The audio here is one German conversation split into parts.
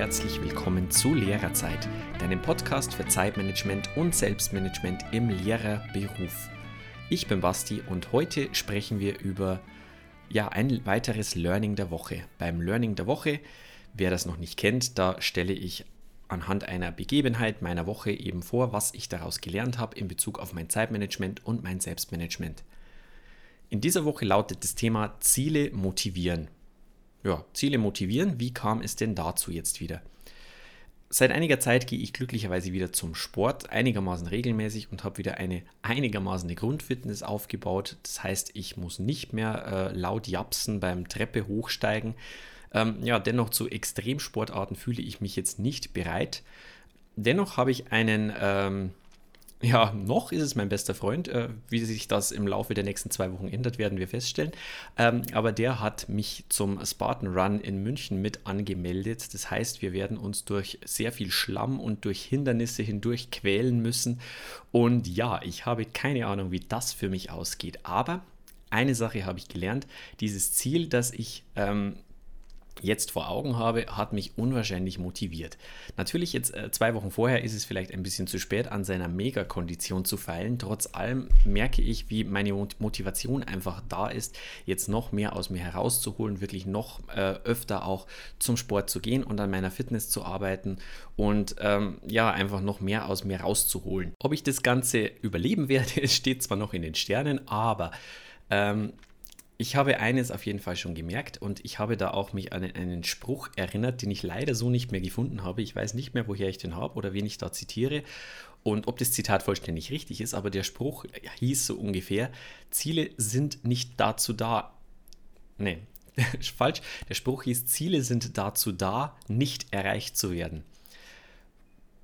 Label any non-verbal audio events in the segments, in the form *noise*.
herzlich willkommen zu Lehrerzeit, deinem Podcast für Zeitmanagement und Selbstmanagement im Lehrerberuf. Ich bin Basti und heute sprechen wir über ja, ein weiteres Learning der Woche. Beim Learning der Woche, wer das noch nicht kennt, da stelle ich anhand einer Begebenheit meiner Woche eben vor, was ich daraus gelernt habe in Bezug auf mein Zeitmanagement und mein Selbstmanagement. In dieser Woche lautet das Thema Ziele motivieren. Ja, Ziele motivieren, wie kam es denn dazu jetzt wieder? Seit einiger Zeit gehe ich glücklicherweise wieder zum Sport, einigermaßen regelmäßig und habe wieder eine einigermaßen Grundfitness aufgebaut. Das heißt, ich muss nicht mehr äh, laut japsen beim Treppe hochsteigen. Ähm, ja, dennoch zu Extremsportarten fühle ich mich jetzt nicht bereit. Dennoch habe ich einen ähm, ja, noch ist es mein bester Freund. Äh, wie sich das im Laufe der nächsten zwei Wochen ändert, werden wir feststellen. Ähm, aber der hat mich zum Spartan Run in München mit angemeldet. Das heißt, wir werden uns durch sehr viel Schlamm und durch Hindernisse hindurch quälen müssen. Und ja, ich habe keine Ahnung, wie das für mich ausgeht. Aber eine Sache habe ich gelernt. Dieses Ziel, das ich ähm, jetzt vor Augen habe, hat mich unwahrscheinlich motiviert. Natürlich jetzt äh, zwei Wochen vorher ist es vielleicht ein bisschen zu spät, an seiner Megakondition zu feilen. Trotz allem merke ich, wie meine Motivation einfach da ist, jetzt noch mehr aus mir herauszuholen, wirklich noch äh, öfter auch zum Sport zu gehen und an meiner Fitness zu arbeiten und ähm, ja, einfach noch mehr aus mir rauszuholen. Ob ich das Ganze überleben werde, *laughs* steht zwar noch in den Sternen, aber ähm, ich habe eines auf jeden Fall schon gemerkt und ich habe da auch mich an einen Spruch erinnert, den ich leider so nicht mehr gefunden habe. Ich weiß nicht mehr, woher ich den habe oder wen ich da zitiere und ob das Zitat vollständig richtig ist, aber der Spruch hieß so ungefähr, Ziele sind nicht dazu da. Nee, *laughs* falsch. Der Spruch hieß, Ziele sind dazu da, nicht erreicht zu werden.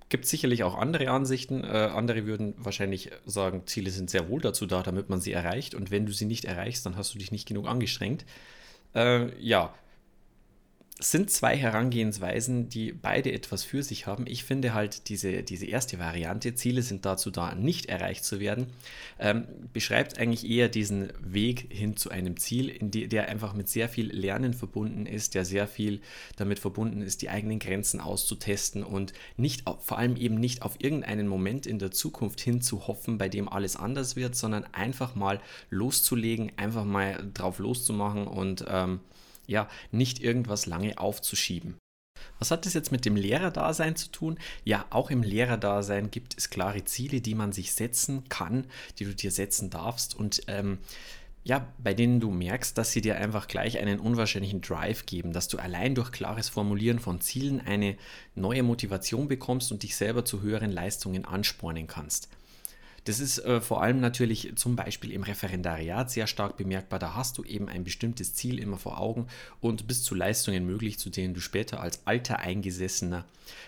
Gibt sicherlich auch andere Ansichten. Äh, andere würden wahrscheinlich sagen, Ziele sind sehr wohl dazu da, damit man sie erreicht. Und wenn du sie nicht erreichst, dann hast du dich nicht genug angestrengt. Äh, ja, sind zwei Herangehensweisen, die beide etwas für sich haben. Ich finde halt diese, diese erste Variante, Ziele sind dazu da, nicht erreicht zu werden, ähm, beschreibt eigentlich eher diesen Weg hin zu einem Ziel, die, der einfach mit sehr viel Lernen verbunden ist, der sehr viel damit verbunden ist, die eigenen Grenzen auszutesten und nicht, vor allem eben nicht auf irgendeinen Moment in der Zukunft hin zu hoffen, bei dem alles anders wird, sondern einfach mal loszulegen, einfach mal drauf loszumachen und ähm, ja, nicht irgendwas lange aufzuschieben. Was hat das jetzt mit dem Lehrerdasein zu tun? Ja, auch im Lehrerdasein gibt es klare Ziele, die man sich setzen kann, die du dir setzen darfst und ähm, ja, bei denen du merkst, dass sie dir einfach gleich einen unwahrscheinlichen Drive geben, dass du allein durch klares Formulieren von Zielen eine neue Motivation bekommst und dich selber zu höheren Leistungen anspornen kannst. Das ist äh, vor allem natürlich zum Beispiel im Referendariat sehr stark bemerkbar. Da hast du eben ein bestimmtes Ziel immer vor Augen und bist zu Leistungen möglich, zu denen du später als alter eingesessener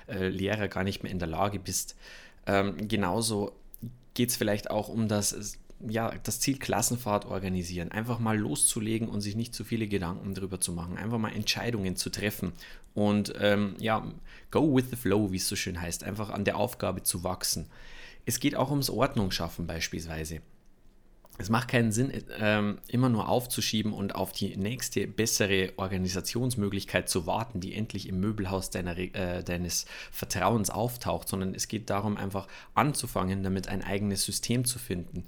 äh, Lehrer gar nicht mehr in der Lage bist. Ähm, genauso geht es vielleicht auch um das ja, das Ziel Klassenfahrt organisieren, einfach mal loszulegen und sich nicht zu viele Gedanken darüber zu machen, einfach mal Entscheidungen zu treffen und ähm, ja, go with the flow, wie es so schön heißt, einfach an der Aufgabe zu wachsen. Es geht auch ums Ordnung schaffen beispielsweise. Es macht keinen Sinn, ähm, immer nur aufzuschieben und auf die nächste bessere Organisationsmöglichkeit zu warten, die endlich im Möbelhaus deiner, äh, deines Vertrauens auftaucht, sondern es geht darum, einfach anzufangen, damit ein eigenes System zu finden.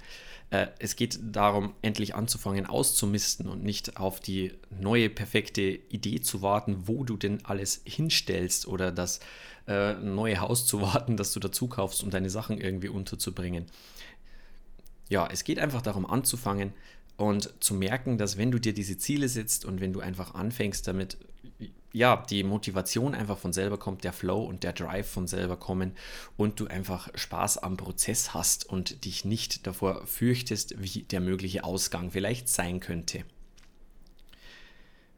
Äh, es geht darum, endlich anzufangen, auszumisten und nicht auf die neue perfekte Idee zu warten, wo du denn alles hinstellst oder das äh, neue Haus zu warten, das du dazu kaufst, um deine Sachen irgendwie unterzubringen. Ja, es geht einfach darum anzufangen und zu merken, dass wenn du dir diese Ziele setzt und wenn du einfach anfängst damit, ja, die Motivation einfach von selber kommt, der Flow und der Drive von selber kommen und du einfach Spaß am Prozess hast und dich nicht davor fürchtest, wie der mögliche Ausgang vielleicht sein könnte.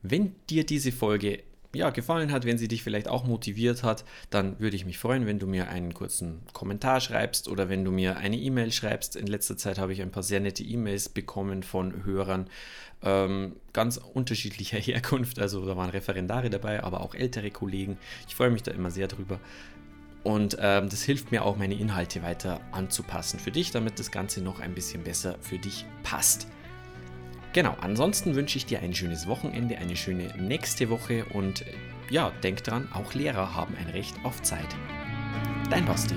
Wenn dir diese Folge ja, gefallen hat, wenn sie dich vielleicht auch motiviert hat, dann würde ich mich freuen, wenn du mir einen kurzen Kommentar schreibst oder wenn du mir eine E-Mail schreibst. In letzter Zeit habe ich ein paar sehr nette E-Mails bekommen von Hörern ähm, ganz unterschiedlicher *laughs* Herkunft. Also da waren Referendare dabei, aber auch ältere Kollegen. Ich freue mich da immer sehr drüber. Und ähm, das hilft mir auch, meine Inhalte weiter anzupassen für dich, damit das Ganze noch ein bisschen besser für dich passt. Genau, ansonsten wünsche ich dir ein schönes Wochenende, eine schöne nächste Woche und ja, denk dran, auch Lehrer haben ein Recht auf Zeit. Dein Basti.